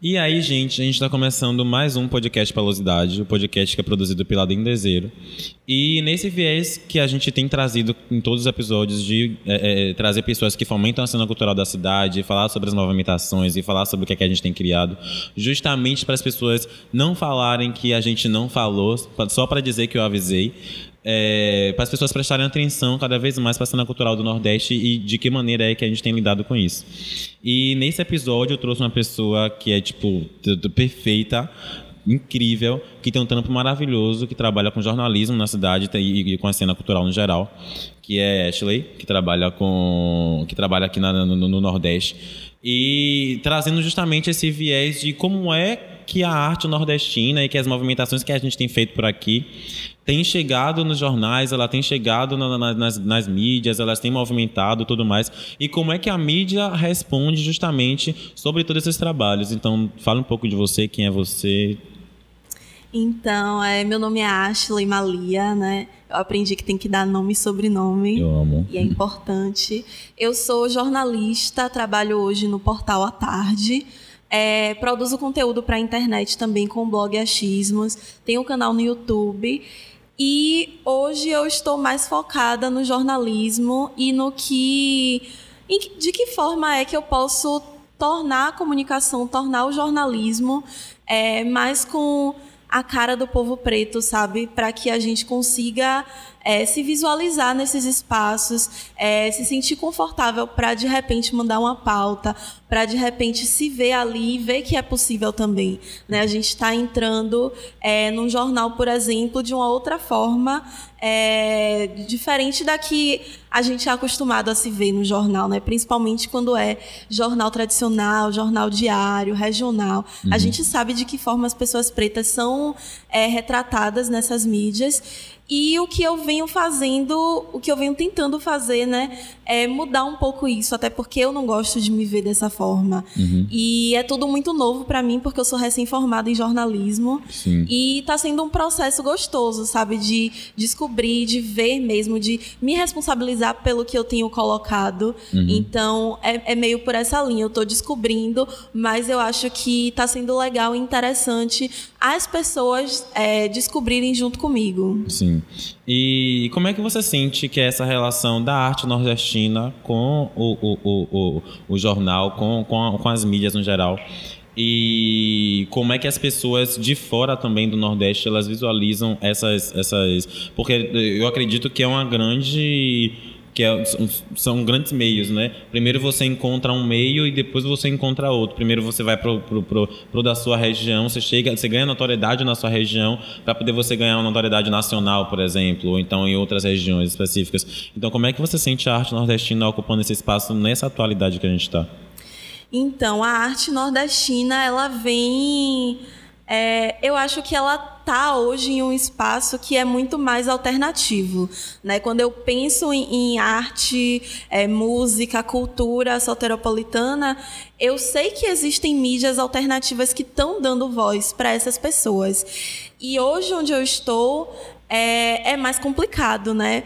E aí, gente, a gente está começando mais um podcast Palosidade, o podcast que é produzido pela Dendezeiro. E nesse viés que a gente tem trazido em todos os episódios de é, é, trazer pessoas que fomentam a cena cultural da cidade, falar sobre as movimentações e falar sobre o que, é que a gente tem criado, justamente para as pessoas não falarem que a gente não falou, só para dizer que eu avisei, é, para as pessoas prestarem atenção cada vez mais para a cena cultural do Nordeste e de que maneira é que a gente tem lidado com isso. E nesse episódio eu trouxe uma pessoa que é, tipo, perfeita, incrível, que tem um trampo maravilhoso, que trabalha com jornalismo na cidade e, com a cena cultural no geral, que é Ashley, que trabalha com que trabalha aqui na, no, no Nordeste e trazendo justamente esse viés de como é que a arte nordestina e que as movimentações que a gente tem feito por aqui tem chegado nos jornais, ela tem chegado na, na, nas, nas mídias, elas têm movimentado tudo mais. E como é que a mídia responde justamente sobre todos esses trabalhos? Então, fala um pouco de você, quem é você. Então, é, meu nome é Ashley Malia, né? Eu aprendi que tem que dar nome e sobrenome. Eu amo. E é importante. Eu sou jornalista, trabalho hoje no portal à tarde. É, produzo conteúdo para a internet também com o blog Achismos. Tenho um canal no YouTube. E hoje eu estou mais focada no jornalismo e no que. de que forma é que eu posso tornar a comunicação, tornar o jornalismo é, mais com a cara do povo preto, sabe? Para que a gente consiga é, se visualizar nesses espaços, é, se sentir confortável para de repente mandar uma pauta, para de repente se ver ali e ver que é possível também. Né? A gente está entrando é, num jornal, por exemplo, de uma outra forma, é, diferente da que a gente é acostumado a se ver no jornal, né? principalmente quando é jornal tradicional, jornal diário, regional. Uhum. A gente sabe de que forma as pessoas pretas são é, retratadas nessas mídias e o que eu venho fazendo, o que eu venho tentando fazer, né, é mudar um pouco isso, até porque eu não gosto de me ver dessa forma. Uhum. E é tudo muito novo para mim, porque eu sou recém-formada em jornalismo. Sim. E está sendo um processo gostoso, sabe, de descobrir, de ver mesmo, de me responsabilizar pelo que eu tenho colocado. Uhum. Então, é, é, meio por essa linha. Eu estou descobrindo, mas eu acho que está sendo legal e interessante as pessoas é, descobrirem junto comigo. Sim. E como é que você sente que é essa relação da arte nordestina com o, o, o, o, o jornal, com, com, com as mídias no geral? E como é que as pessoas de fora também do Nordeste elas visualizam essas essas porque eu acredito que é uma grande que é, são grandes meios, né? Primeiro você encontra um meio e depois você encontra outro. Primeiro você vai pro, pro, pro, pro da sua região, você chega, você ganha notoriedade na sua região para poder você ganhar uma notoriedade nacional, por exemplo, ou então em outras regiões específicas. Então, como é que você sente a arte nordestina ocupando esse espaço nessa atualidade que a gente está? Então, a arte nordestina, ela vem é, eu acho que ela está hoje em um espaço que é muito mais alternativo. Né? Quando eu penso em, em arte, é, música, cultura soteropolitana, eu sei que existem mídias alternativas que estão dando voz para essas pessoas. E hoje, onde eu estou, é, é mais complicado. Né?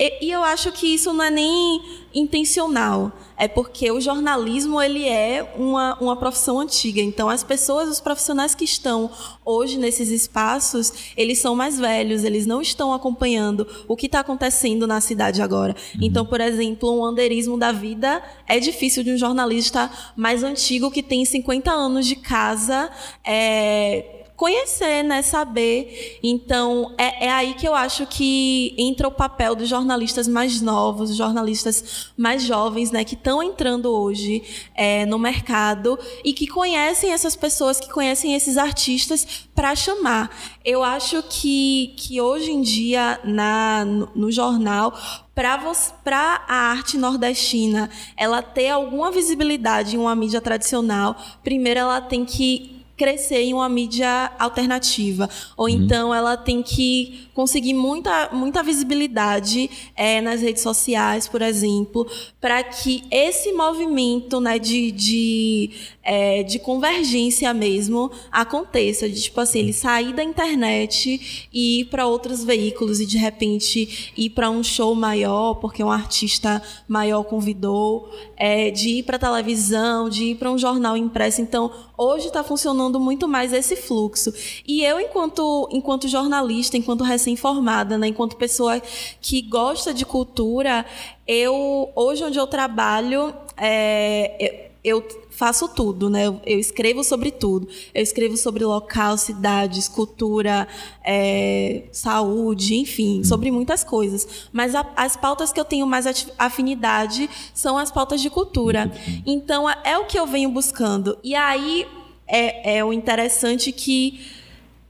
E, e eu acho que isso não é nem intencional. É porque o jornalismo ele é uma, uma profissão antiga. Então, as pessoas, os profissionais que estão hoje nesses espaços, eles são mais velhos, eles não estão acompanhando o que está acontecendo na cidade agora. Uhum. Então, por exemplo, um anderismo da vida é difícil de um jornalista mais antigo que tem 50 anos de casa. É, conhecer, né, saber. Então, é, é aí que eu acho que entra o papel dos jornalistas mais novos, jornalistas mais jovens, né, que estão entrando hoje é, no mercado e que conhecem essas pessoas, que conhecem esses artistas para chamar. Eu acho que, que hoje em dia, na, no, no jornal, para a arte nordestina ela ter alguma visibilidade em uma mídia tradicional, primeiro ela tem que crescer em uma mídia alternativa. Ou uhum. então ela tem que conseguir muita, muita visibilidade é, nas redes sociais, por exemplo, para que esse movimento né, de, de, é, de convergência mesmo aconteça. De, tipo assim, ele sair da internet e ir para outros veículos e de repente ir para um show maior, porque um artista maior convidou, é, de ir para televisão, de ir para um jornal impresso. Então, hoje está funcionando muito mais esse fluxo. E eu, enquanto, enquanto jornalista, enquanto recém-formada, né, enquanto pessoa que gosta de cultura, eu hoje onde eu trabalho, é, eu faço tudo, né? Eu, escrevo sobre tudo. Eu escrevo sobre local, cidades, cultura, é, saúde, enfim, sobre muitas coisas. Mas a, as pautas que eu tenho mais afinidade são as pautas de cultura. Então é o que eu venho buscando. E aí é, é o interessante que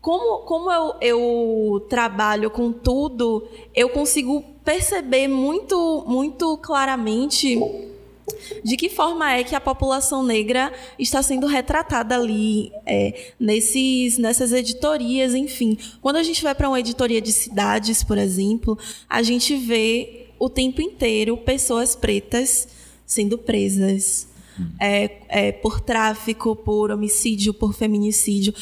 como, como eu, eu trabalho com tudo, eu consigo perceber muito, muito claramente de que forma é que a população negra está sendo retratada ali é, nesses, nessas editorias, enfim. Quando a gente vai para uma editoria de cidades, por exemplo, a gente vê o tempo inteiro pessoas pretas sendo presas é, é, por tráfico, por homicídio, por feminicídio.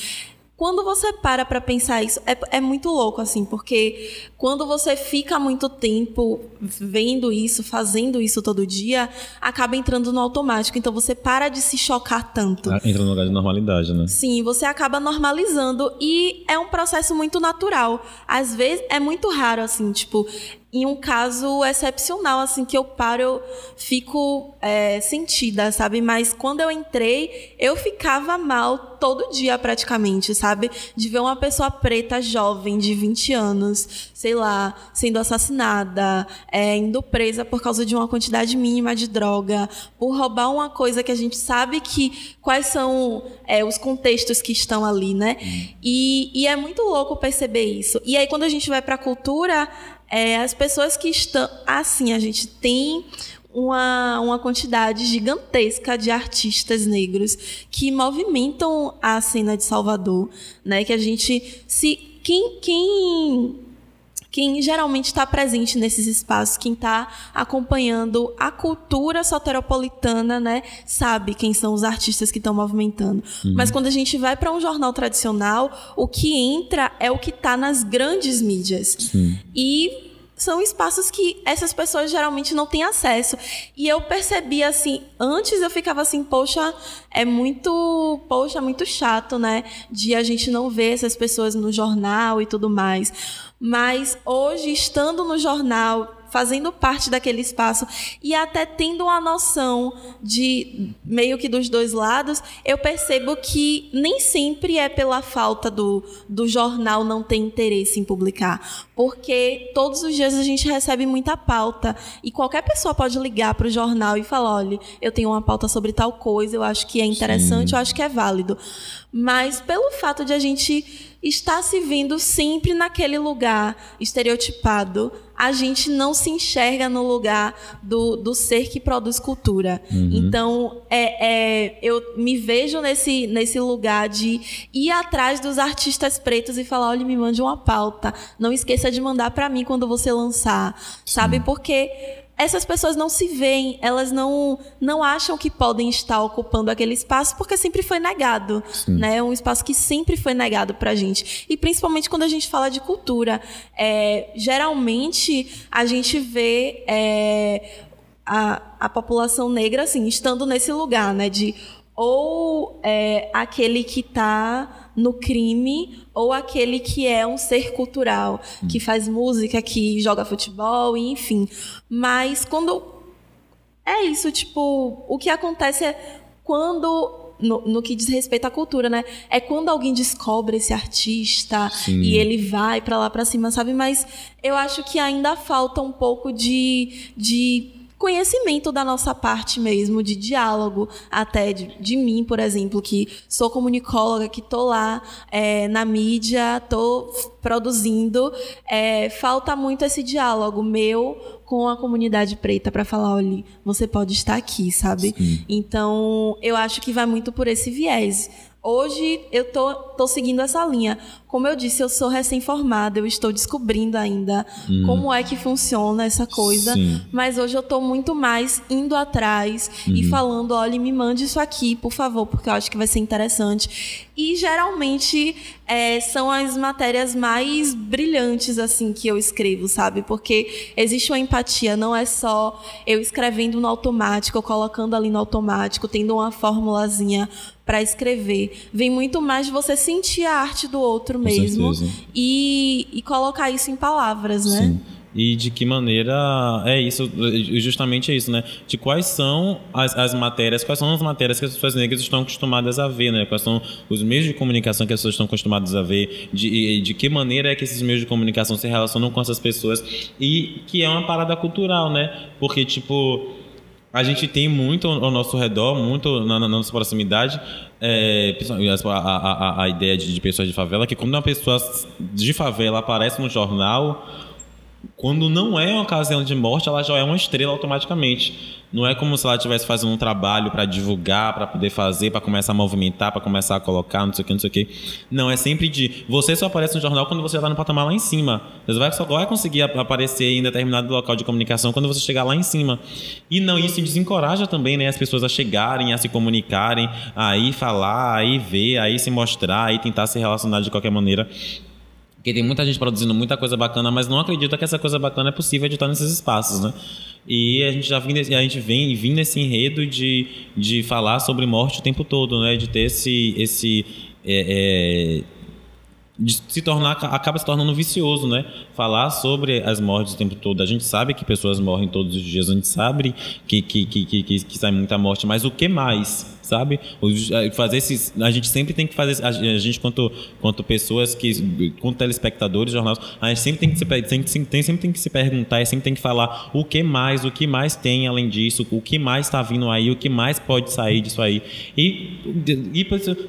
Quando você para para pensar isso, é, é muito louco, assim, porque quando você fica muito tempo vendo isso, fazendo isso todo dia, acaba entrando no automático. Então você para de se chocar tanto. Ah, entra no lugar de normalidade, né? Sim, você acaba normalizando e é um processo muito natural. Às vezes é muito raro, assim, tipo, em um caso excepcional, assim, que eu paro, eu fico é, sentida, sabe? Mas quando eu entrei, eu ficava mal todo dia, praticamente, sabe? De ver uma pessoa preta, jovem, de 20 anos, sei lá, sendo assassinada, é, indo presa por causa de uma quantidade mínima de droga, por roubar uma coisa que a gente sabe que quais são é, os contextos que estão ali, né? E, e é muito louco perceber isso. E aí, quando a gente vai para a cultura é, as pessoas que estão. Assim, a gente tem uma, uma quantidade gigantesca de artistas negros que movimentam a cena de Salvador, né? Que a gente se quem, quem quem geralmente está presente nesses espaços, quem está acompanhando a cultura soteropolitana, né, sabe quem são os artistas que estão movimentando. Uhum. Mas quando a gente vai para um jornal tradicional, o que entra é o que está nas grandes mídias. Sim. E são espaços que essas pessoas geralmente não têm acesso. E eu percebi assim, antes eu ficava assim, poxa, é muito, poxa, muito chato, né, de a gente não ver essas pessoas no jornal e tudo mais. Mas hoje, estando no jornal, fazendo parte daquele espaço e até tendo uma noção de meio que dos dois lados, eu percebo que nem sempre é pela falta do, do jornal não ter interesse em publicar, porque todos os dias a gente recebe muita pauta e qualquer pessoa pode ligar para o jornal e falar, olha, eu tenho uma pauta sobre tal coisa, eu acho que é interessante, Sim. eu acho que é válido, mas pelo fato de a gente está se vendo sempre naquele lugar estereotipado. A gente não se enxerga no lugar do, do ser que produz cultura. Uhum. Então, é, é, eu me vejo nesse, nesse lugar de ir atrás dos artistas pretos e falar: olha, me mande uma pauta. Não esqueça de mandar para mim quando você lançar. Sabe? Porque essas pessoas não se veem, elas não, não acham que podem estar ocupando aquele espaço porque sempre foi negado, Sim. né? É um espaço que sempre foi negado para a gente. E principalmente quando a gente fala de cultura, é, geralmente a gente vê é, a, a população negra assim estando nesse lugar, né? De ou é, aquele que está no crime ou aquele que é um ser cultural, que faz música, que joga futebol, enfim. Mas quando. É isso, tipo, o que acontece é quando no, no, que diz respeito à cultura, né? É quando alguém descobre esse artista Sim. e ele vai para lá para cima, sabe? Mas eu acho que ainda falta um pouco de, de conhecimento da nossa parte mesmo, de diálogo, até de, de mim, por exemplo, que sou comunicóloga, que estou lá é, na mídia, estou produzindo. É, falta muito esse diálogo meu com a comunidade preta para falar, olha, você pode estar aqui, sabe? Sim. Então, eu acho que vai muito por esse viés. Hoje eu tô, tô seguindo essa linha. Como eu disse, eu sou recém-formada, eu estou descobrindo ainda hum. como é que funciona essa coisa. Sim. Mas hoje eu estou muito mais indo atrás uhum. e falando: olha, me mande isso aqui, por favor, porque eu acho que vai ser interessante. E geralmente é, são as matérias mais brilhantes assim que eu escrevo, sabe? Porque existe uma empatia, não é só eu escrevendo no automático, colocando ali no automático, tendo uma formulazinha para escrever. Vem muito mais de você sentir a arte do outro mesmo e, e, colocar isso em palavras, né? Sim. E de que maneira é isso, justamente é isso, né? De quais são as, as matérias, quais são as matérias que as pessoas negras estão acostumadas a ver, né? Quais são os meios de comunicação que as pessoas estão acostumadas a ver, de, de que maneira é que esses meios de comunicação se relacionam com essas pessoas e que é uma parada cultural, né? Porque, tipo, a gente tem muito ao nosso redor, muito na, na nossa proximidade, é, a, a, a, ideia de, de, pessoas de favela, que quando uma pessoa de favela aparece no jornal, quando não é uma ocasião de morte, ela já é uma estrela automaticamente. Não é como se ela estivesse fazendo um trabalho para divulgar, para poder fazer, para começar a movimentar, para começar a colocar, não sei o que, não sei o que. Não, é sempre de. Você só aparece no jornal quando você está no patamar lá em cima. Você vai, só vai conseguir aparecer em determinado local de comunicação quando você chegar lá em cima. E não, isso desencoraja também né, as pessoas a chegarem, a se comunicarem, a ir falar, a ir ver, a ir se mostrar, a ir tentar se relacionar de qualquer maneira. Porque tem muita gente produzindo muita coisa bacana, mas não acredita que essa coisa bacana é possível de estar nesses espaços, né? E a gente já vem, a gente vem, vem nesse enredo de, de falar sobre morte o tempo todo, né? De ter esse, esse é, é, se tornar acaba se tornando vicioso, né? Falar sobre as mortes o tempo todo. A gente sabe que pessoas morrem todos os dias, a gente sabe que que que, que, que sai muita morte, mas o que mais? Sabe? Fazer esses, a gente sempre tem que fazer, a gente quanto, quanto pessoas que, quanto telespectadores, jornais, a gente sempre tem que se, tem, sempre tem que se perguntar, sempre tem que falar o que mais, o que mais tem além disso, o que mais está vindo aí, o que mais pode sair disso aí. E, e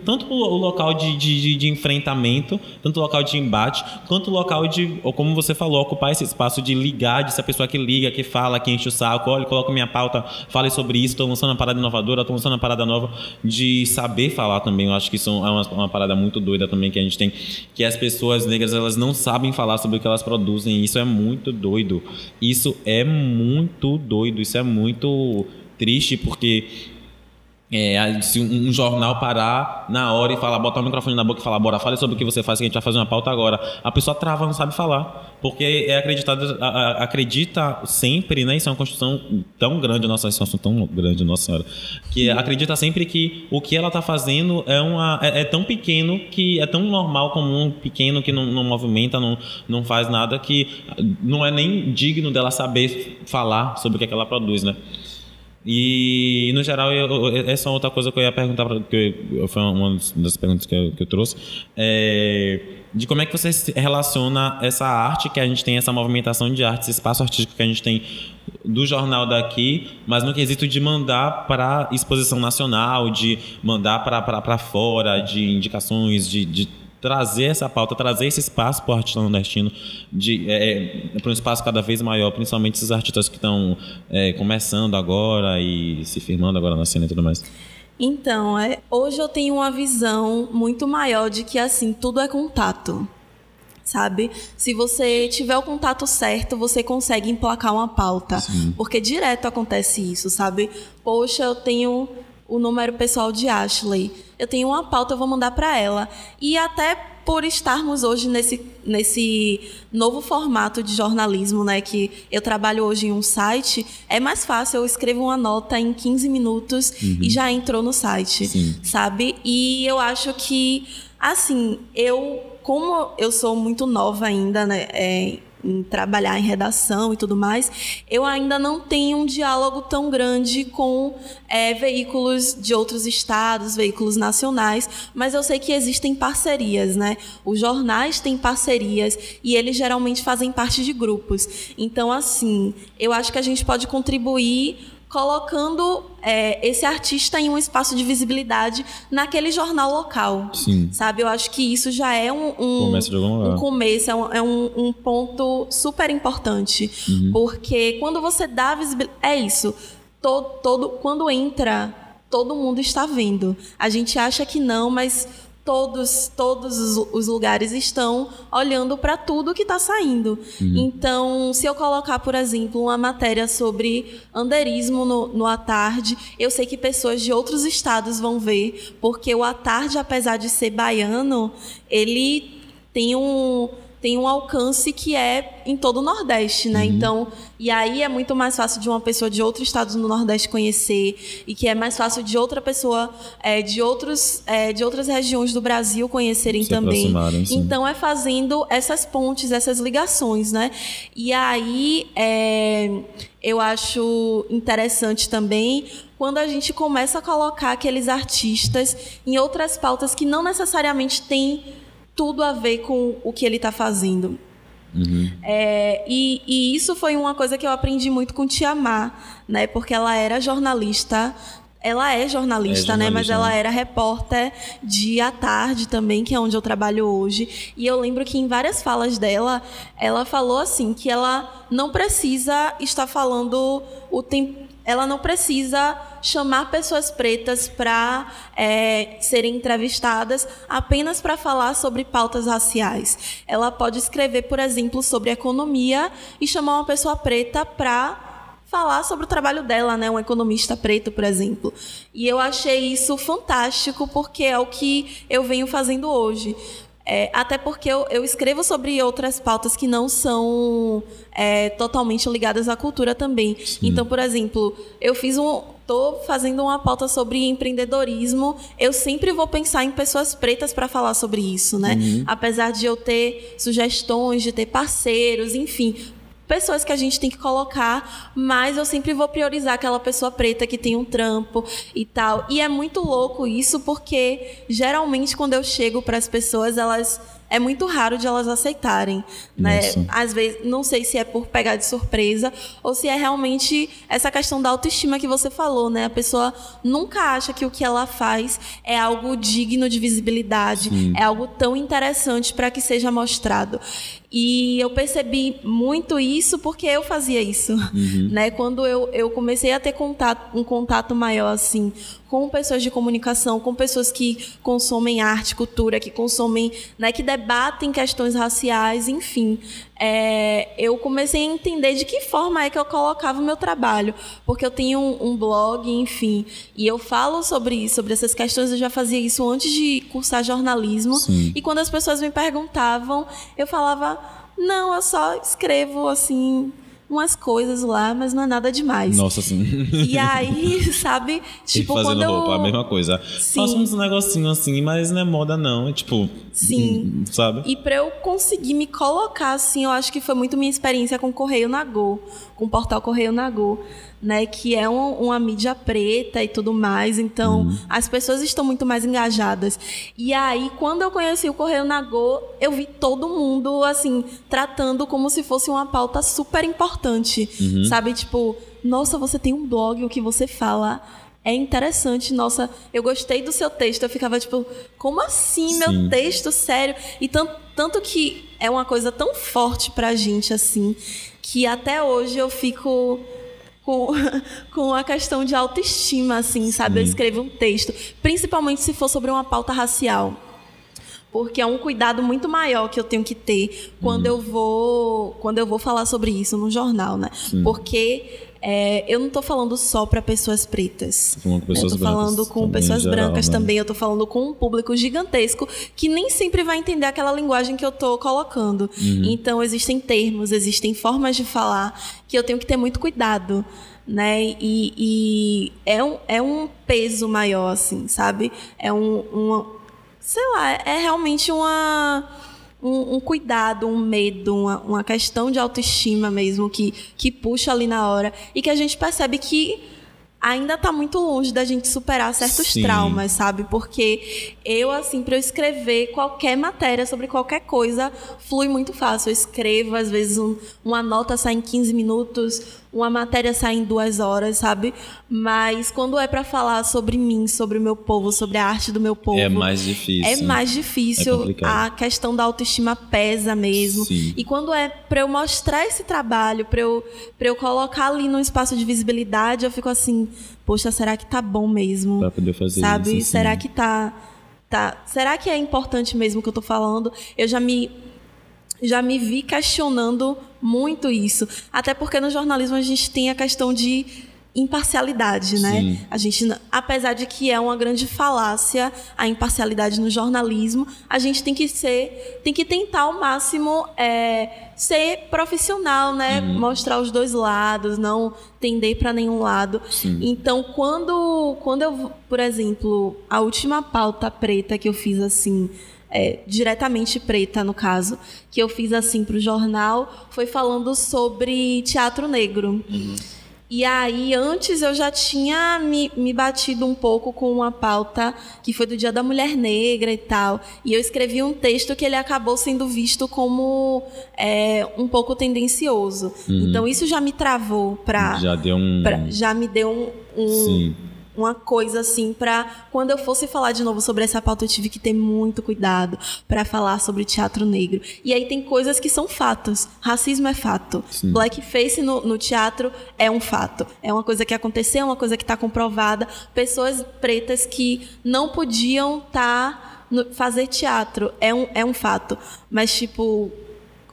tanto o local de, de, de enfrentamento, tanto o local de embate, quanto o local de, ou como você falou, ocupar esse espaço de ligar, de ser a pessoa que liga, que fala, que enche o saco, olha, coloca minha pauta, fale sobre isso, estou lançando uma parada inovadora, estou lançando uma parada nova de saber falar também. Eu acho que isso é uma, uma, parada muito doida também que a gente tem, que as pessoas negras elas não sabem falar sobre o que elas produzem. Isso é muito doido. Isso é muito doido. Isso é muito triste porque é, se um jornal parar na hora e falar, botar o microfone na boca e falar, bora, fale sobre o que você faz, que a gente vai fazer uma pauta agora. A pessoa trava, não sabe falar. Porque é acreditado, acredita sempre, né? Isso é uma construção tão grande, nossa, isso é tão grande, nossa senhora. Que acredita sempre que o que ela está fazendo é, uma, é, é, tão pequeno, que é tão normal, comum, pequeno, que não, não movimenta, não, não faz nada, que não é nem digno dela saber falar sobre o que, é que ela produz, né? E, no geral, eu, essa é outra coisa que eu ia perguntar, que foi uma das perguntas que eu, que eu trouxe, é, de como é que você relaciona essa arte que a gente tem, essa movimentação de arte, esse espaço artístico que a gente tem do jornal daqui, mas no quesito de mandar para exposição nacional, de mandar para fora, de indicações, de, de trazer essa pauta, trazer esse espaço para o artista nordestino de, é, é para um espaço cada vez maior, principalmente esses artistas que estão é, começando agora e se firmando agora na cena e tudo mais. Então, é, hoje eu tenho uma visão muito maior de que assim tudo é contato. Sabe? Se você tiver o contato certo, você consegue emplacar uma pauta. Sim. Porque direto acontece isso, sabe? Poxa, eu tenho o número pessoal de Ashley eu tenho uma pauta, eu vou mandar para ela. E até por estarmos hoje nesse, nesse novo formato de jornalismo, né, que eu trabalho hoje em um site, é mais fácil, eu escrevo uma nota em 15 minutos uhum. e já entrou no site, Sim. sabe? E eu acho que, assim, eu, como eu sou muito nova ainda, né, é, em trabalhar em redação e tudo mais, eu ainda não tenho um diálogo tão grande com é, veículos de outros estados, veículos nacionais, mas eu sei que existem parcerias, né? Os jornais têm parcerias e eles geralmente fazem parte de grupos. Então, assim, eu acho que a gente pode contribuir colocando é, esse artista em um espaço de visibilidade naquele jornal local. Sim. Sabe? Eu acho que isso já é um, um começo, um começo é, um, é um, ponto super importante. Uhum. Porque quando você dá visibilidade. É isso. Todo, todo, quando entra todo mundo está vendo. A gente acha que não, mas todos, todos os lugares estão olhando para tudo que está saindo. Uhum. Então, se eu colocar, por exemplo, uma matéria sobre anderismo no, no à tarde, eu sei que pessoas de outros estados vão ver, porque o à tarde, apesar de ser baiano, ele tem um tem um alcance que é em todo o Nordeste, né? Uhum. Então, e aí é muito mais fácil de uma pessoa de outro estado no Nordeste conhecer e que é mais fácil de outra pessoa é, de outros é, de outras regiões do Brasil conhecerem Se também. Então é fazendo essas pontes, essas ligações, né? E aí é, eu acho interessante também quando a gente começa a colocar aqueles artistas em outras pautas que não necessariamente têm tudo a ver com o que ele está fazendo. Uhum. É, e, e, isso foi uma coisa que eu aprendi muito com Tia Má, né? Porque ela era jornalista. Ela é jornalista, é jornalista né? Mas ela né? era repórter de à tarde também, que é onde eu trabalho hoje. E eu lembro que em várias falas dela, ela falou assim que ela não precisa estar falando o tempo ela não precisa chamar pessoas pretas para é, serem entrevistadas apenas para falar sobre pautas raciais. Ela pode escrever, por exemplo, sobre economia e chamar uma pessoa preta para falar sobre o trabalho dela, né? Um economista preto, por exemplo. E eu achei isso fantástico porque é o que eu venho fazendo hoje. É, até porque eu, eu, escrevo sobre outras pautas que não são é, totalmente ligadas à cultura também. Sim. Então, por exemplo, eu fiz um. Estou fazendo uma pauta sobre empreendedorismo. Eu sempre vou pensar em pessoas pretas para falar sobre isso, né? Uhum. Apesar de eu ter sugestões, de ter parceiros, enfim pessoas que a gente tem que colocar, mas eu sempre vou priorizar aquela pessoa preta que tem um trampo e tal. E é muito louco isso porque geralmente quando eu chego para as pessoas, elas é muito raro de elas aceitarem, né? Às vezes, não sei se é por pegar de surpresa ou se é realmente essa questão da autoestima que você falou, né? A pessoa nunca acha que o que ela faz é algo digno de visibilidade, Sim. é algo tão interessante para que seja mostrado. E eu percebi muito isso porque eu fazia isso, uhum. né? Quando eu, eu comecei a ter contato, um contato maior assim com pessoas de comunicação, com pessoas que consomem arte, cultura, que consomem, né, que debatem questões raciais, enfim. É, eu comecei a entender de que forma é que eu colocava o meu trabalho, porque eu tenho um, um blog, enfim, e eu falo sobre isso, sobre essas questões. Eu já fazia isso antes de cursar jornalismo, Sim. e quando as pessoas me perguntavam, eu falava: não, eu só escrevo assim umas coisas lá, mas não é nada demais. Nossa, sim. E aí, sabe? Tipo, Tem quando eu... roupa, a mesma coisa. Sim. Faço uns negocinhos assim, mas não é moda não, é tipo... Sim. Sabe? E pra eu conseguir me colocar assim, eu acho que foi muito minha experiência com o Correio Nagô, com o portal Correio Nagô né, que é um, uma mídia preta e tudo mais, então uhum. as pessoas estão muito mais engajadas. E aí, quando eu conheci o Correio Nagô, eu vi todo mundo, assim, tratando como se fosse uma pauta super importante, uhum. sabe? Tipo, nossa, você tem um blog, o que você fala é interessante, nossa, eu gostei do seu texto. Eu ficava tipo, como assim, Sim. meu texto, sério? E tanto, tanto que é uma coisa tão forte pra gente, assim, que até hoje eu fico com, com a questão de autoestima, assim, sabe? Eu escrevo um texto, principalmente se for sobre uma pauta racial. Porque é um cuidado muito maior que eu tenho que ter quando uhum. eu vou quando eu vou falar sobre isso no jornal, né? Sim. Porque é, eu não estou falando só para pessoas pretas. Com pessoas eu estou falando com pessoas geral, brancas né? também. Eu estou falando com um público gigantesco que nem sempre vai entender aquela linguagem que eu estou colocando. Uhum. Então, existem termos, existem formas de falar que eu tenho que ter muito cuidado. Né? E, e é, um, é um peso maior, assim, sabe? É um, uma. Sei lá, é realmente uma um, um, cuidado, um medo, uma, uma questão de autoestima mesmo que, que puxa ali na hora e que a gente percebe que ainda está muito longe da gente superar certos Sim. traumas, sabe? Porque eu, assim, para eu escrever qualquer matéria sobre qualquer coisa, flui muito fácil. Eu escrevo, às vezes, um, uma nota sai em 15 minutos, uma matéria sai em duas horas, sabe? Mas quando é para falar sobre mim, sobre o meu povo, sobre a arte do meu povo. É mais difícil. É mais difícil. É a questão da autoestima pesa mesmo. Sim. E quando é para eu mostrar esse trabalho, para eu, pra eu colocar ali num espaço de visibilidade, eu fico assim, poxa, será que tá bom mesmo? Pra poder fazer Sabe? isso, sim. será que tá, tá. Será que é importante mesmo o que eu tô falando? Eu já me. Já me vi questionando muito isso. Até porque no jornalismo a gente tem a questão de imparcialidade, né? Sim. A gente, apesar de que é uma grande falácia a imparcialidade no jornalismo, a gente tem que ser, tem que tentar ao máximo é, ser profissional, né? Mostrar os dois lados, não tender para nenhum lado. Sim. Então, quando, quando eu, por exemplo, a última pauta preta que eu fiz assim, é, diretamente preta no caso, que eu fiz assim para o jornal, foi falando sobre teatro negro. E aí, antes eu já tinha me, me batido um pouco com uma pauta que foi do Dia da Mulher Negra e tal. E eu escrevi um texto que ele acabou sendo visto como é, um pouco tendencioso. Então, isso já me travou para. Já deu um. já me deu um, um- Sim. Uma coisa assim para quando eu fosse falar de novo sobre essa pauta eu tive que ter muito cuidado para falar sobre teatro negro. E aí tem coisas que são fatos. Racismo é fato. Sim. blackface no, no teatro é um fato. É uma coisa que aconteceu é uma coisa que está comprovada. Pessoas pretas que não podiam estar fazer teatro é um, é um fato. Mas tipo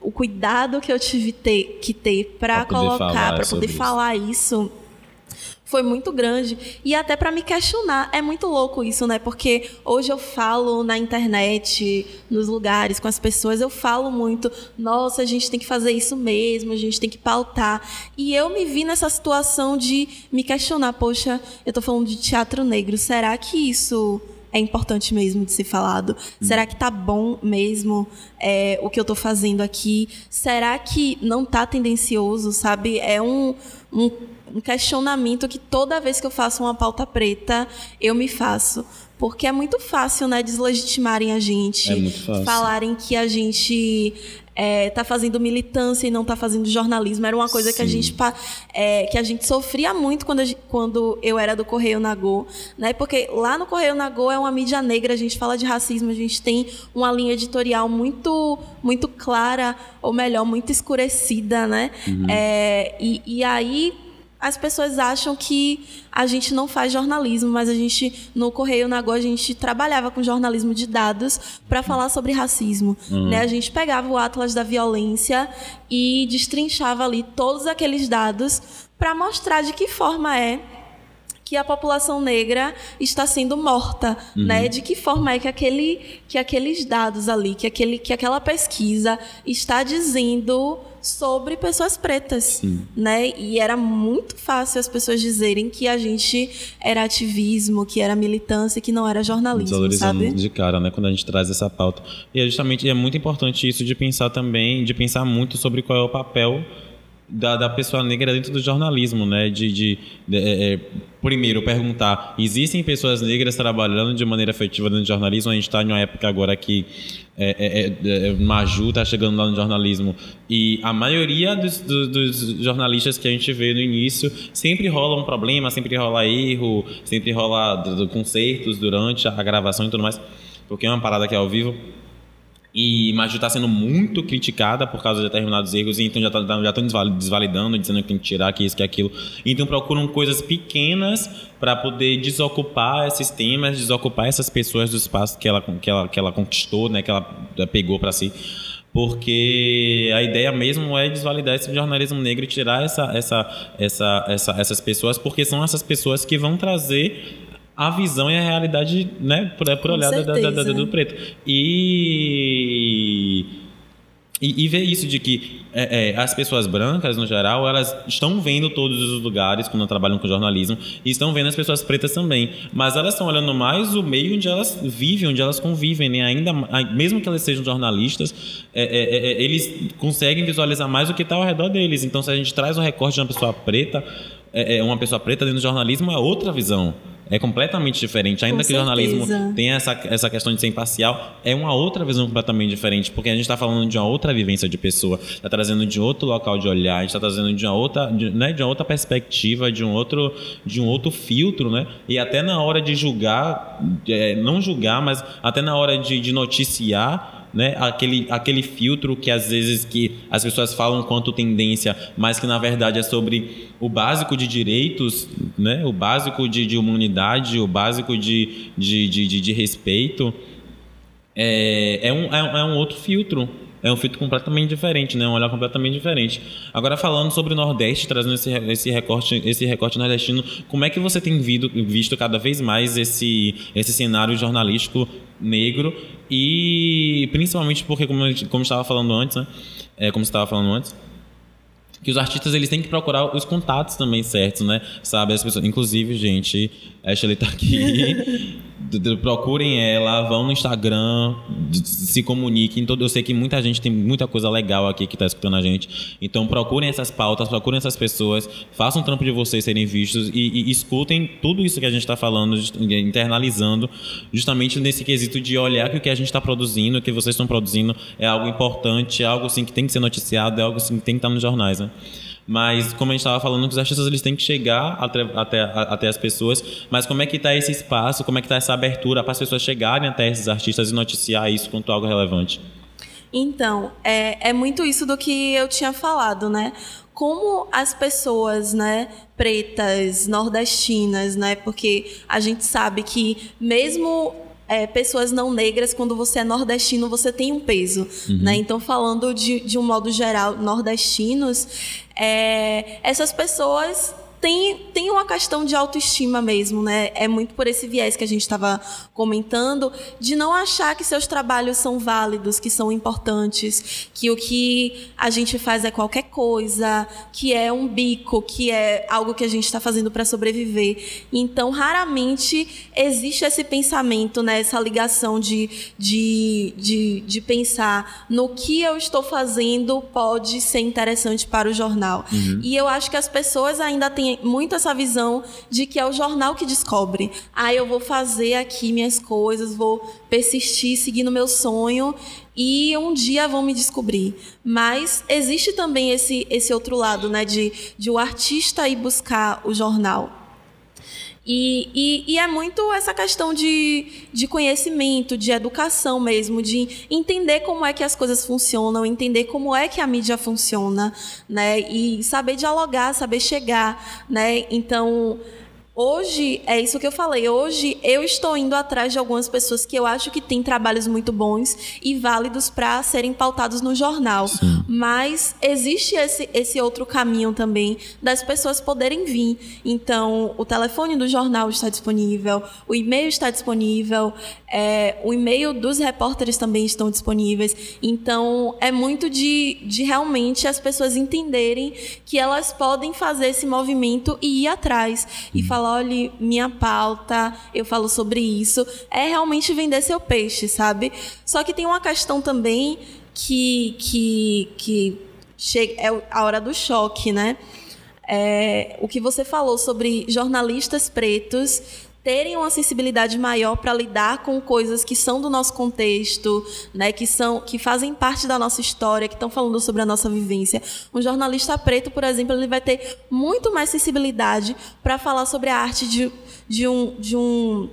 o cuidado que eu tive ter, que ter para colocar para poder isso. falar isso foi muito grande. E até para me questionar é muito louco isso né? Porque hoje eu falo na internet nos lugares com as pessoas eu falo muito nossa a gente tem que fazer isso mesmo a gente tem que pautar. E eu me vi nessa situação de me questionar poxa eu tô falando de teatro negro será que isso é importante mesmo de ser falado? Será que tá bom mesmo é, o que eu tô fazendo aqui? Será que não tá tendencioso, sabe? É um, um, um questionamento que toda vez que eu faço uma pauta preta, eu me faço. Porque é muito fácil, né, deslegitimarem a gente. É. Falarem que a gente é, tá fazendo militância e não tá fazendo jornalismo. Era uma coisa que a gente é, que a gente sofria muito quando, a gen- quando eu era do Correio Nagô, né? Porque lá no Correio Nagô é uma mídia negra, a gente fala de racismo, a gente tem uma linha editorial muito muito clara, ou melhor, muito escurecida, né? É, e, e aí as pessoas acham que a gente não faz jornalismo, mas a gente no Correio Nagô a gente trabalhava com jornalismo de dados para falar sobre racismo, né? A gente pegava o Atlas da Violência e destrinchava ali todos aqueles dados para mostrar de que forma é que a população negra está sendo morta, né? De que forma é que aquele que aqueles dados ali, que aquele que aquela pesquisa está dizendo sobre pessoas pretas, né? E era muito fácil as pessoas dizerem que a gente era ativismo, que era militância, que não era jornalismo, Desvalorizando sabe? de cara, né, quando a gente traz essa pauta. E é justamente é muito importante isso de pensar também, de pensar muito sobre qual é o papel da, da pessoa negra dentro do jornalismo, né? De, de, de- é, é, primeiro perguntar, existem pessoas negras trabalhando de maneira efetiva dentro do jornalismo? A gente está em uma época agora que é, é, é, é, Maju está chegando lá no jornalismo e a maioria dos, do- dos jornalistas que a gente vê no início sempre rola um problema, sempre rola erro, sempre rola do- do concertos durante a gravação e tudo mais, porque é uma parada que é ao vivo. E Maju está sendo muito criticada por causa de determinados erros, e então já estão já tão desval- desvalidando, dizendo que tem que tirar, que isso, que aquilo. Então procuram coisas pequenas para poder desocupar esses temas, desocupar essas pessoas do espaço que ela, que ela, que ela conquistou, né, que ela pegou para si. Porque a ideia mesmo é desvalidar esse jornalismo negro e tirar essa, essa, essa, essa, essas pessoas, porque são essas pessoas que vão trazer a visão e a realidade, né, por, por Com olhar da- da- da- do preto. E, e, e ver isso de que é, é, as pessoas brancas, no geral, elas estão vendo todos os lugares quando trabalham com jornalismo e estão vendo as pessoas pretas também. Mas elas estão olhando mais o meio onde elas vivem, onde elas convivem, né? Ainda, mesmo que elas sejam jornalistas, é, é, é, eles conseguem visualizar mais o que está ao redor deles. Então, se a gente traz um recorte de uma pessoa preta, é, é, uma pessoa preta dentro do jornalismo é outra visão. É completamente diferente. Ainda Com que o jornalismo tem essa, essa questão de ser imparcial, é uma outra visão completamente diferente, porque a gente está falando de uma outra vivência de pessoa, está trazendo de outro local de olhar, a gente está trazendo de uma outra, de, né, de uma outra perspectiva, de um outro, de um outro filtro, né? E até na hora de julgar, é, não julgar, mas até na hora de, de noticiar, né? Aquele, aquele filtro que às vezes que as pessoas falam quanto tendência, mas que na verdade é sobre o básico de direitos, né? O básico de, de humanidade, o básico de, de, de, de, de respeito. É, é, um, é, é um outro filtro, é um filtro completamente diferente, né? Um olhar completamente diferente. Agora falando sobre o Nordeste, trazendo esse, esse recorte, esse recorte nordestino, como é que você tem visto, cada vez mais esse, esse cenário jornalístico negro e principalmente porque como como estava falando antes, né? É, como estava falando antes, que os artistas eles têm que procurar os contatos também certos, né? Sabe, as pessoas, inclusive, gente, a Ashley tá aqui. procurem ela, vão no Instagram, se comuniquem. Eu sei que muita gente tem muita coisa legal aqui que está escutando a gente. Então procurem essas pautas, procurem essas pessoas, façam um trampo de vocês serem vistos e, e escutem tudo isso que a gente está falando, internalizando, justamente nesse quesito de olhar que o que a gente está produzindo, o que vocês estão produzindo é algo importante, é algo assim que tem que ser noticiado, é algo assim que tem que estar nos jornais, né? Mas, como a gente estava falando, os artistas eles têm que chegar até, até, até as pessoas. Mas como é que está esse espaço, como é que está essa abertura para as pessoas chegarem até esses artistas e noticiar isso quanto algo relevante? Então, é, é muito isso do que eu tinha falado, né? Como as pessoas, né, pretas, nordestinas, né? Porque a gente sabe que mesmo é, pessoas não negras, quando você é nordestino, você tem um peso. Uhum. Né? Então, falando de, de um modo geral, nordestinos, é, essas pessoas tem, tem uma questão de autoestima mesmo, né? É muito por esse viés que a gente estava comentando, de não achar que seus trabalhos são válidos, que são importantes, que o que a gente faz é qualquer coisa, que é um bico, que é algo que a gente está fazendo para sobreviver. Então, raramente existe esse pensamento, né? essa ligação de, de, de, de pensar no que eu estou fazendo pode ser interessante para o jornal. Uhum. E eu acho que as pessoas ainda têm muito essa visão de que é o jornal que descobre. Ah, eu vou fazer aqui minhas coisas, vou persistir, seguindo meu sonho e um dia vão me descobrir. Mas existe também esse, esse outro lado, né, de, de o artista ir buscar o jornal. E, e, e, é muito essa questão de, de conhecimento, de educação mesmo, de entender como é que as coisas funcionam, entender como é que a mídia funciona, né? E saber dialogar, saber chegar, né? Então, Hoje, é isso que eu falei. Hoje, eu estou indo atrás de algumas pessoas que eu acho que têm trabalhos muito bons e válidos para serem pautados no jornal. Sim. Mas existe esse, esse outro caminho também das pessoas poderem vir. Então, o telefone do jornal está disponível, o e-mail está disponível, é, o e-mail dos repórteres também estão disponíveis. Então, é muito de, de realmente as pessoas entenderem que elas podem fazer esse movimento e ir atrás e falar olhe minha pauta, eu falo sobre isso. É realmente vender seu peixe, sabe? Só que tem uma questão também que, que, que chega, é a hora do choque, né? É, o que você falou sobre jornalistas pretos terem uma sensibilidade maior para lidar com coisas que são do nosso contexto, né, que são que fazem parte da nossa história, que estão falando sobre a nossa vivência. Um jornalista preto, por exemplo, ele vai ter muito mais sensibilidade para falar sobre a arte de, de um de um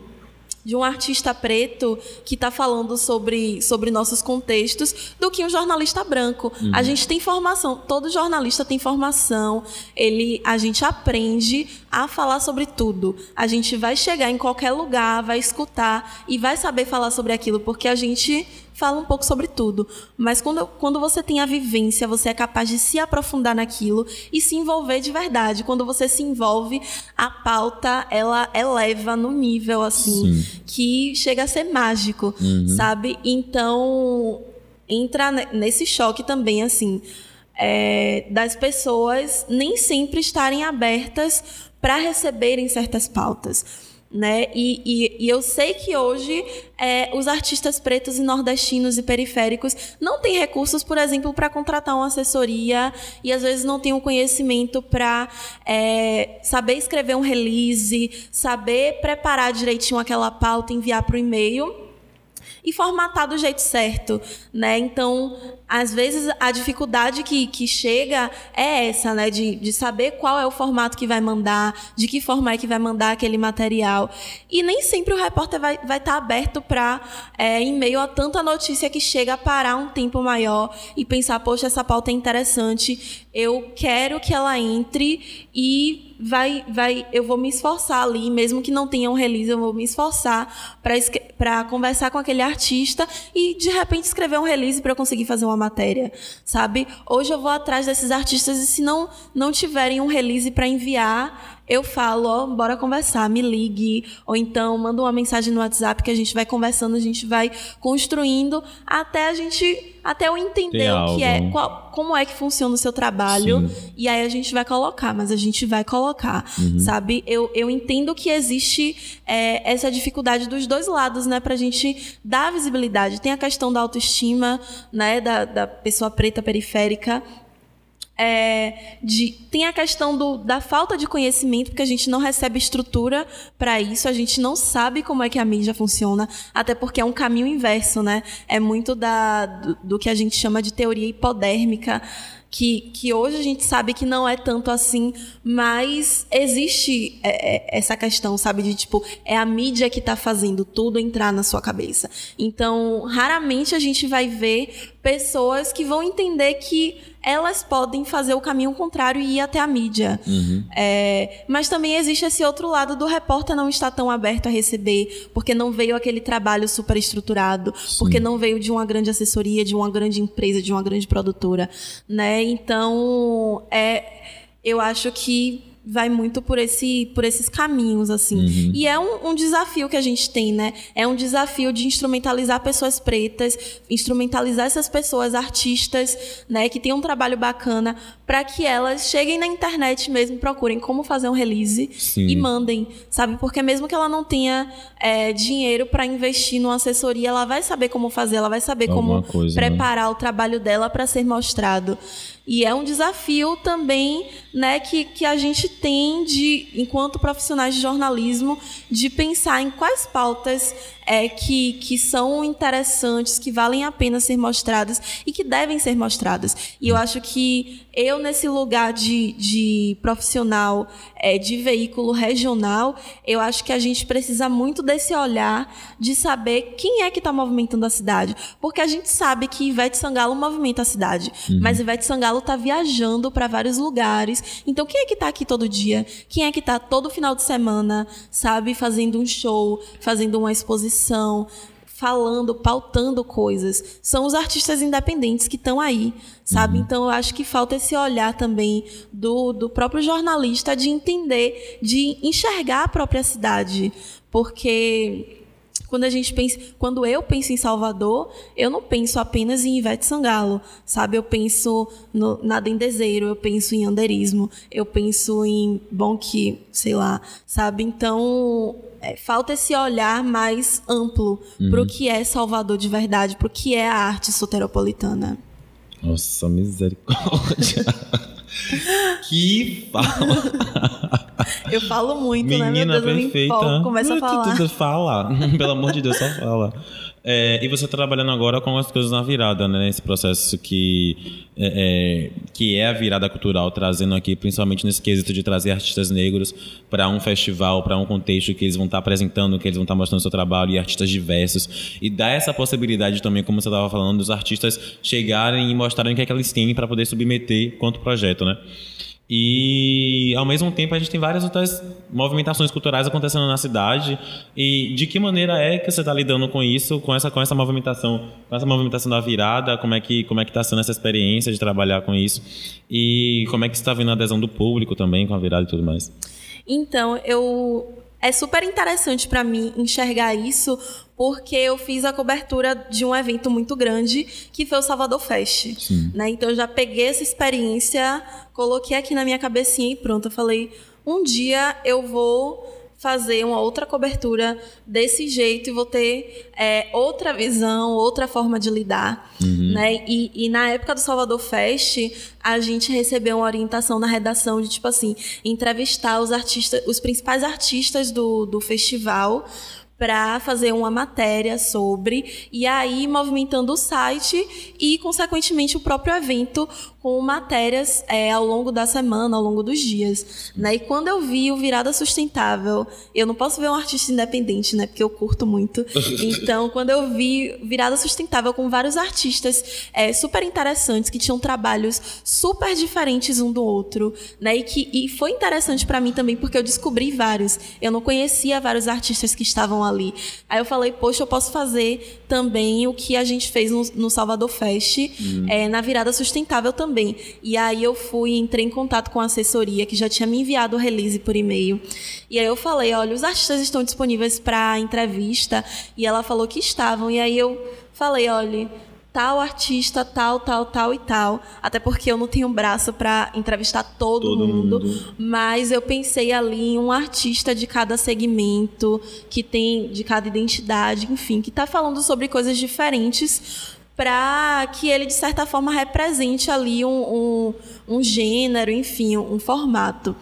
de um artista preto que está falando sobre, sobre nossos contextos do que um jornalista branco. Uhum. A gente tem formação, todo jornalista tem formação, ele, a gente aprende a falar sobre tudo. A gente vai chegar em qualquer lugar, vai escutar e vai saber falar sobre aquilo, porque a gente fala um pouco sobre tudo. Mas quando, quando você tem a vivência, você é capaz de se aprofundar naquilo e se envolver de verdade. Quando você se envolve, a pauta ela eleva no nível assim Sim. que chega a ser mágico, uhum. sabe? Então entra nesse choque também assim. É, das pessoas nem sempre estarem abertas para receberem certas pautas né? E, e, e, eu sei que hoje é, os artistas pretos e nordestinos e periféricos não têm recursos, por exemplo, para contratar uma assessoria e às vezes não têm o um conhecimento para é, saber escrever um release, saber preparar direitinho aquela pauta, enviar para o e-mail. e formatar do jeito certo, né? Então, às vezes a dificuldade que, que chega é essa, né? De, de saber qual é o formato que vai mandar, de que forma é que vai mandar aquele material. E nem sempre o repórter vai estar vai tá aberto para, é, em meio a tanta notícia que chega, parar um tempo maior e pensar, poxa, essa pauta é interessante, eu quero que ela entre e vai, vai, eu vou me esforçar ali, mesmo que não tenha um release, eu vou me esforçar para conversar com aquele artista e de repente escrever um release para eu conseguir fazer uma matéria, sabe? Hoje eu vou atrás desses artistas e se não não tiverem um release para enviar, eu falo, ó, bora conversar, me ligue, ou então manda uma mensagem no WhatsApp que a gente vai conversando, a gente vai construindo até a gente até eu entender o que é, qual, como é que funciona o seu trabalho, Sim. e aí a gente vai colocar, mas a gente vai colocar, uhum. sabe? Eu, eu entendo que existe é, essa dificuldade dos dois lados, né, pra gente dar visibilidade. Tem a questão da autoestima, né, da, da pessoa preta periférica, é, de, tem a questão do, da falta de conhecimento, porque a gente não recebe estrutura para isso, a gente não sabe como é que a mídia funciona, até porque é um caminho inverso, né? É muito da, do, do que a gente chama de teoria hipodérmica, que, que hoje a gente sabe que não é tanto assim, mas existe é, é, essa questão, sabe? De tipo, é a mídia que está fazendo tudo entrar na sua cabeça. Então, raramente a gente vai ver pessoas que vão entender que elas podem fazer o caminho contrário e ir até a mídia. Uhum. É, mas também existe esse outro lado do repórter não estar tão aberto a receber, porque não veio aquele trabalho super estruturado, Sim. porque não veio de uma grande assessoria, de uma grande empresa, de uma grande produtora, né? Então, é, eu acho que vai muito por, esse, por esses caminhos, assim. Uhum. E é um, um, desafio que a gente tem, né? É um desafio de instrumentalizar pessoas pretas, instrumentalizar essas pessoas artistas, né? Que têm um trabalho bacana, para que elas cheguem na internet mesmo, procurem como fazer um release Sim. e mandem, sabe? Porque mesmo que ela não tenha é, dinheiro para investir numa assessoria, ela vai saber como fazer, ela vai saber Alguma como coisa, né? preparar né? o trabalho dela para ser mostrado. E é um desafio também, né, que, que a gente tem de, enquanto profissionais de jornalismo, de pensar em quais pautas é, que, que são interessantes, que valem a pena ser mostradas e que devem ser mostradas. E eu acho que eu, nesse lugar de, de profissional é, de veículo regional, eu acho que a gente precisa muito desse olhar de saber quem é que está movimentando a cidade. Porque a gente sabe que Ivete Sangalo movimenta a cidade, uhum. mas Ivete Sangalo está viajando para vários lugares. Então, quem é que está aqui todo dia? Quem é que está todo final de semana, sabe, fazendo um show, fazendo uma exposição? Falando, pautando coisas. São os artistas independentes que estão aí, sabe? Uhum. Então eu acho que falta esse olhar também do, do próprio jornalista de entender, de enxergar a própria cidade. Porque quando a gente pensa, quando eu penso em Salvador, eu não penso apenas em Ivete Sangalo, sabe? Eu penso no, na Dendezeiro, eu penso em Anderismo, eu penso em bom que, sei lá, sabe? Então, é, falta esse olhar mais amplo uhum. para o que é Salvador de verdade, para o que é a arte soteropolitana. Nossa, misericórdia. que fala. Eu falo muito, Menina né? Meu Deus, perfeita. Eu começa a falar. Fala. Pelo amor de Deus, só fala. É, e você está trabalhando agora com as coisas na virada, né? Esse processo que é, é, que é a virada cultural, trazendo aqui, principalmente nesse quesito de trazer artistas negros para um festival, para um contexto que eles vão estar tá apresentando, que eles vão estar tá mostrando seu trabalho e artistas diversos. E dá essa possibilidade também, como você estava falando, dos artistas chegarem e mostrarem o que é que eles têm para poder submeter quanto projeto, né? E ao mesmo tempo a gente tem várias outras movimentações culturais acontecendo na cidade. E de que maneira é que você está lidando com isso, com essa, com essa movimentação, com essa movimentação da virada? Como é que como é que está sendo essa experiência de trabalhar com isso? E como é que está vendo a adesão do público também com a virada e tudo mais? Então eu é super interessante para mim enxergar isso, porque eu fiz a cobertura de um evento muito grande, que foi o Salvador Fest. Né? Então eu já peguei essa experiência, coloquei aqui na minha cabecinha e pronto. Eu falei, um dia eu vou fazer uma outra cobertura desse jeito e vou ter é, outra visão, outra forma de lidar. Uhum. Né? E, e, na época do Salvador Fest, a gente recebeu uma orientação na redação de, tipo assim, entrevistar os artistas, os principais artistas do, do festival para fazer uma matéria sobre e aí movimentando o site e consequentemente o próprio evento com matérias é, ao longo da semana, ao longo dos dias, né? E quando eu vi o Virada Sustentável, eu não posso ver um artista independente, né? Porque eu curto muito. Então, quando eu vi Virada Sustentável com vários artistas é, super interessantes que tinham trabalhos super diferentes um do outro, né? E que e foi interessante para mim também porque eu descobri vários. Eu não conhecia vários artistas que estavam ali. Aí eu falei, poxa, eu posso fazer também o que a gente fez no, no Salvador Fest, uhum. é, na virada sustentável também. E aí eu fui, entrei em contato com a assessoria, que já tinha me enviado o release por e-mail. E aí eu falei, olha, os artistas estão disponíveis para entrevista. E ela falou que estavam. E aí eu falei, olha tal artista, tal, tal, tal e tal. Até porque eu não tenho braço para entrevistar todo, todo mundo, mundo, Mas eu pensei ali em um artista de cada segmento, que tem de cada identidade, enfim, que está falando sobre coisas diferentes para que ele, de certa forma, represente ali um, um, um gênero, enfim, um, formato.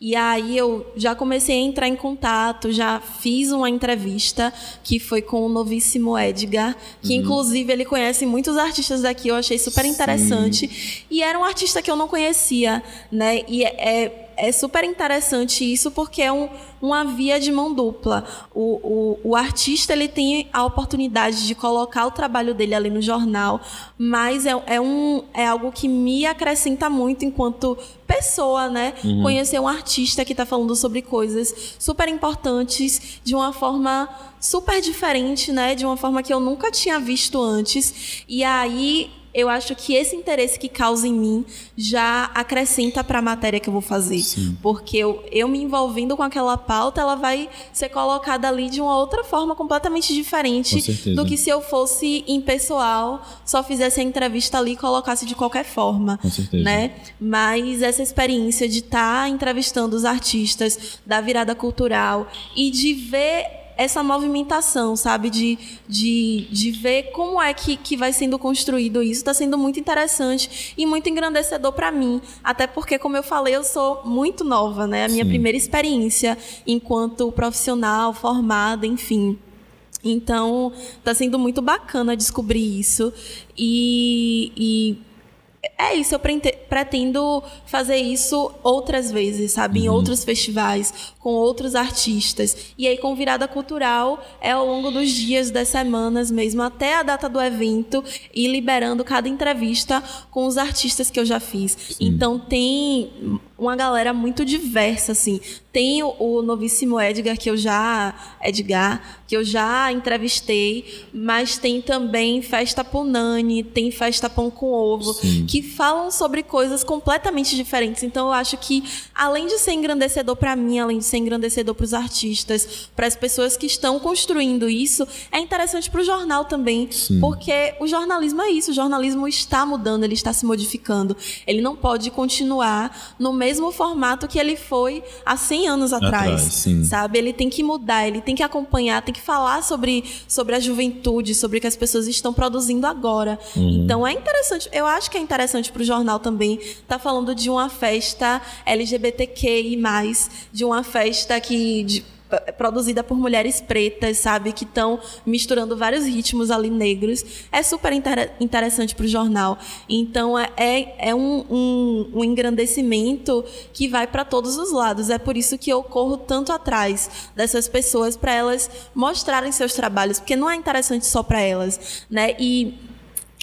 E aí eu já comecei a entrar em contato, já fiz uma entrevista que foi com o novíssimo Edgar, que uhum. inclusive ele conhece muitos artistas daqui, eu achei super interessante. Sim. E era um artista que eu não conhecia, né? E é, é é super interessante isso porque é um, uma via de mão dupla. O, o, o, artista ele tem a oportunidade de colocar o trabalho dele ali no jornal, mas é, é, um, é algo que me acrescenta muito enquanto pessoa, né? Uhum. Conhecer um artista que está falando sobre coisas super importantes de uma forma super diferente, né? De uma forma que eu nunca tinha visto antes. E aí eu acho que esse interesse que causa em mim já acrescenta para a matéria que eu vou fazer. Sim. Porque eu, eu me envolvendo com aquela pauta, ela vai ser colocada ali de uma outra forma completamente diferente do que se eu fosse impessoal, só fizesse a entrevista ali e colocasse de qualquer forma. Com certeza. Né? Mas essa experiência de estar tá entrevistando os artistas da virada cultural e de ver essa movimentação, sabe? De, de, de ver como é que, que vai sendo construído isso. Está sendo muito interessante e muito engrandecedor para mim. Até porque, como eu falei, eu sou muito nova, né? A minha Sim. primeira experiência enquanto profissional, formada, enfim. Então, está sendo muito bacana descobrir isso. E, e é isso, eu pretendo fazer isso outras vezes, sabe? Em uhum. outros festivais, com outros artistas. E aí, com virada cultural, é ao longo dos dias, das semanas mesmo, até a data do evento, e liberando cada entrevista com os artistas que eu já fiz. Sim. Então, tem uma galera muito diversa, assim. Tem o, o, novíssimo Edgar, que eu já. Edgar, que eu já entrevistei, mas tem também Festa Punani, tem Festa Pão com Ovo, Sim. que falam sobre coisas completamente diferentes. Então eu acho que, além de ser engrandecedor para mim, além de ser engrandecedor para os artistas, para as pessoas que estão construindo isso, é interessante para o jornal também, Sim. porque o jornalismo é isso, o jornalismo está mudando, ele está se modificando. Ele não pode continuar no mesmo formato que ele foi há 100 anos atrás, atrás sabe? Ele tem que mudar, ele tem que acompanhar, tem que falar sobre, sobre a juventude, sobre o que as pessoas estão produzindo agora. Uhum. Então é interessante, eu acho que é interessante para o jornal também estar tá falando de uma festa LGBTQI+, de uma festa que... De, produzida por mulheres pretas, sabe, que estão misturando vários ritmos ali negros. É super inter interessante para o jornal. Então é, é, é um, um, um, engrandecimento que vai para todos os lados. É por isso que eu corro tanto atrás dessas pessoas para elas mostrarem seus trabalhos, porque não é interessante só para elas, né? E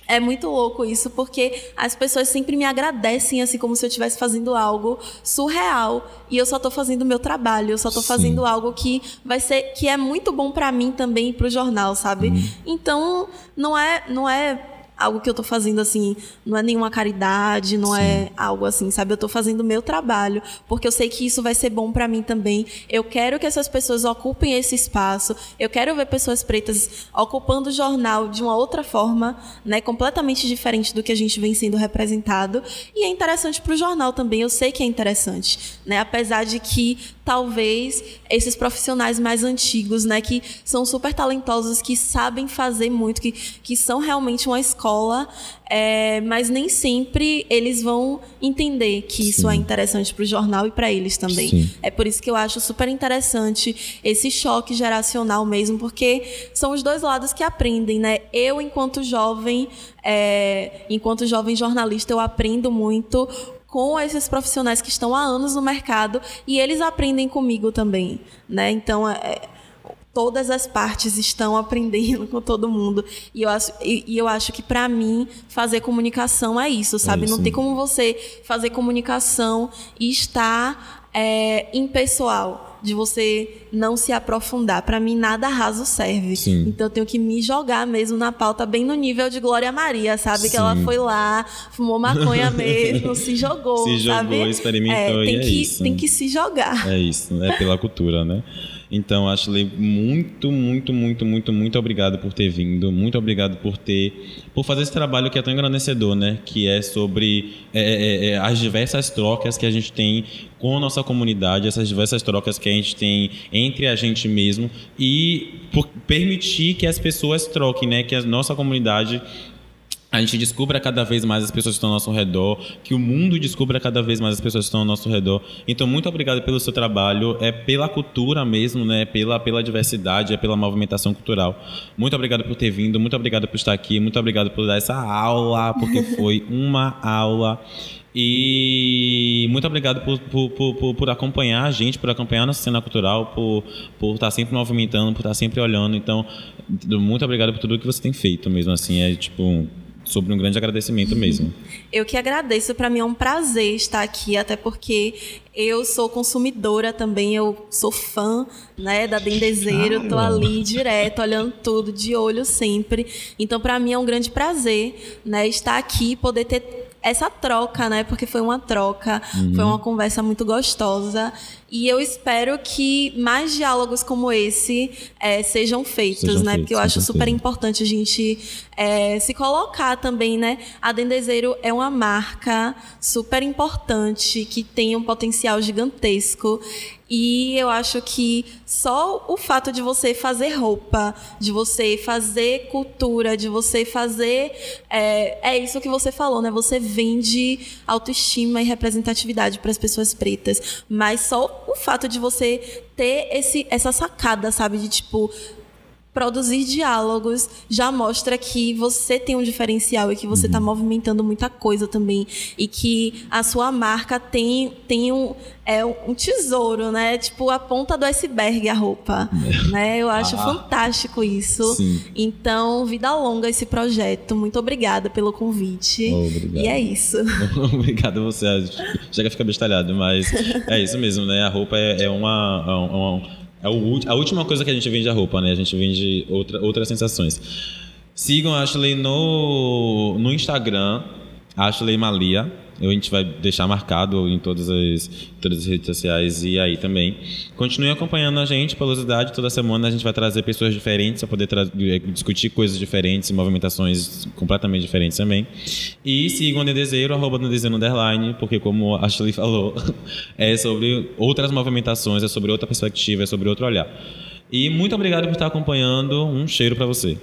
é muito louco isso, porque as pessoas sempre me agradecem, assim, como se eu estivesse fazendo algo surreal. E eu só estou fazendo o meu trabalho, eu só estou fazendo algo que vai ser, que é muito bom para mim também, para o jornal, sabe? Hum. Então, não é, não é algo que eu tô fazendo assim, não é nenhuma caridade, não é Sim. é algo assim, sabe? Eu tô fazendo o meu trabalho, porque eu sei que isso vai ser bom para mim também. Eu quero que essas pessoas ocupem esse espaço. Eu quero ver pessoas pretas ocupando o jornal de uma outra forma, né, completamente diferente do que a gente vem sendo representado. E é interessante para o jornal também. Eu sei que é interessante, né? Apesar de que talvez esses profissionais mais antigos, né, que são super talentosos, que sabem fazer muito, que, que são realmente uma escola é, mas nem sempre eles vão entender que isso é interessante para o jornal e para eles também. Sim. É por isso que eu acho super interessante esse choque geracional mesmo, porque são os dois lados que aprendem, né? Eu, enquanto jovem, é, enquanto jovem jornalista, eu aprendo muito com esses profissionais que estão há anos no mercado e eles aprendem comigo também, né? Então, é, todas as partes estão aprendendo com todo mundo. E eu acho, e, e eu acho que, para mim, fazer comunicação é isso, sabe? isso. Não tem como você fazer comunicação e estar é, impessoal, de você não se aprofundar. Para mim, nada raso serve. Sim. Então, eu tenho que me jogar mesmo na pauta, bem no nível de Glória Maria, sabe? Que ela Sim. foi lá, fumou maconha mesmo, se jogou, Se jogou, sabe? experimentou, tem e é que, isso. Tem que se jogar. É isso, é pela cultura, né? Então, Ashley, muito, muito, muito, muito, muito obrigado por ter vindo. Muito obrigado por ter, por fazer esse trabalho que é tão engrandecedor, né? Que é sobre é, é, é, as diversas trocas que a gente tem com a nossa comunidade, essas diversas trocas que a gente tem entre a gente mesmo e permitir que as pessoas troquem, né? Que a nossa comunidade a gente descubra cada vez mais as pessoas que estão ao nosso redor, que o mundo descubra cada vez mais as pessoas que estão ao nosso redor. Então, muito obrigado pelo seu trabalho, é pela cultura mesmo, né? Pela, pela diversidade, é pela movimentação cultural. Muito obrigado por ter vindo, muito obrigado por estar aqui, muito obrigado por dar essa aula, porque foi uma aula. E muito obrigado por, por, por, por- acompanhar a gente, por acompanhar a nossa cena cultural, por, por estar sempre movimentando, por estar sempre olhando. Então, muito obrigado por tudo que você tem feito mesmo, assim, é tipo sobre um grande agradecimento mesmo. Eu que agradeço, para mim é um prazer estar aqui, até porque eu sou consumidora também, eu sou fã, né, da Dendezeiro, tô Ah. ali direto, olhando tudo, de olho sempre. Então, para mim é um grande prazer, né, estar aqui, poder ter essa troca, né, porque foi uma troca, foi uma conversa muito gostosa. E eu espero que mais diálogos como esse eh, sejam feitos, Sejam né? feitos, Porque eu acho super importante a gente eh, se colocar também, né? A Dendezeiro é uma marca super importante que tem um potencial gigantesco. E eu acho que só o fato de você fazer roupa, de você fazer cultura, de você fazer. É, é isso que você falou, né? Você vende autoestima e representatividade para as pessoas pretas. Mas só o fato de você ter esse, essa sacada, sabe? De tipo produzir diálogos já mostra que você tem um diferencial e que você está movimentando muita coisa também e que a sua marca tem, tem um, é, um tesouro, né? Tipo a ponta do iceberg a roupa, né? Eu acho Ah. fantástico isso. Sim. Então, vida longa esse projeto. Muito obrigada pelo convite. Obrigado. E é isso. Obrigado a você. Chega a ficar bestalhado, mas é isso mesmo, né? A roupa é, é uma. é uma- é o a última coisa que a gente vende a roupa, né? A gente vende outra, outras sensações. Sigam a Ashley no, no Instagram, Ashley Malia. A gente vai deixar marcado em todas as, todas as redes sociais e aí também. Continue acompanhando a gente, Pelosidade. Toda semana a gente vai trazer pessoas diferentes para poder eh, discutir coisas diferentes, movimentações completamente diferentes também. E sigam o Nedezeiro, arroba Nedezeiro Underline, porque como a Ashley falou, é sobre outras movimentações, é sobre outra perspectiva, é sobre outro olhar. E muito obrigado por estar acompanhando. Um cheiro para você.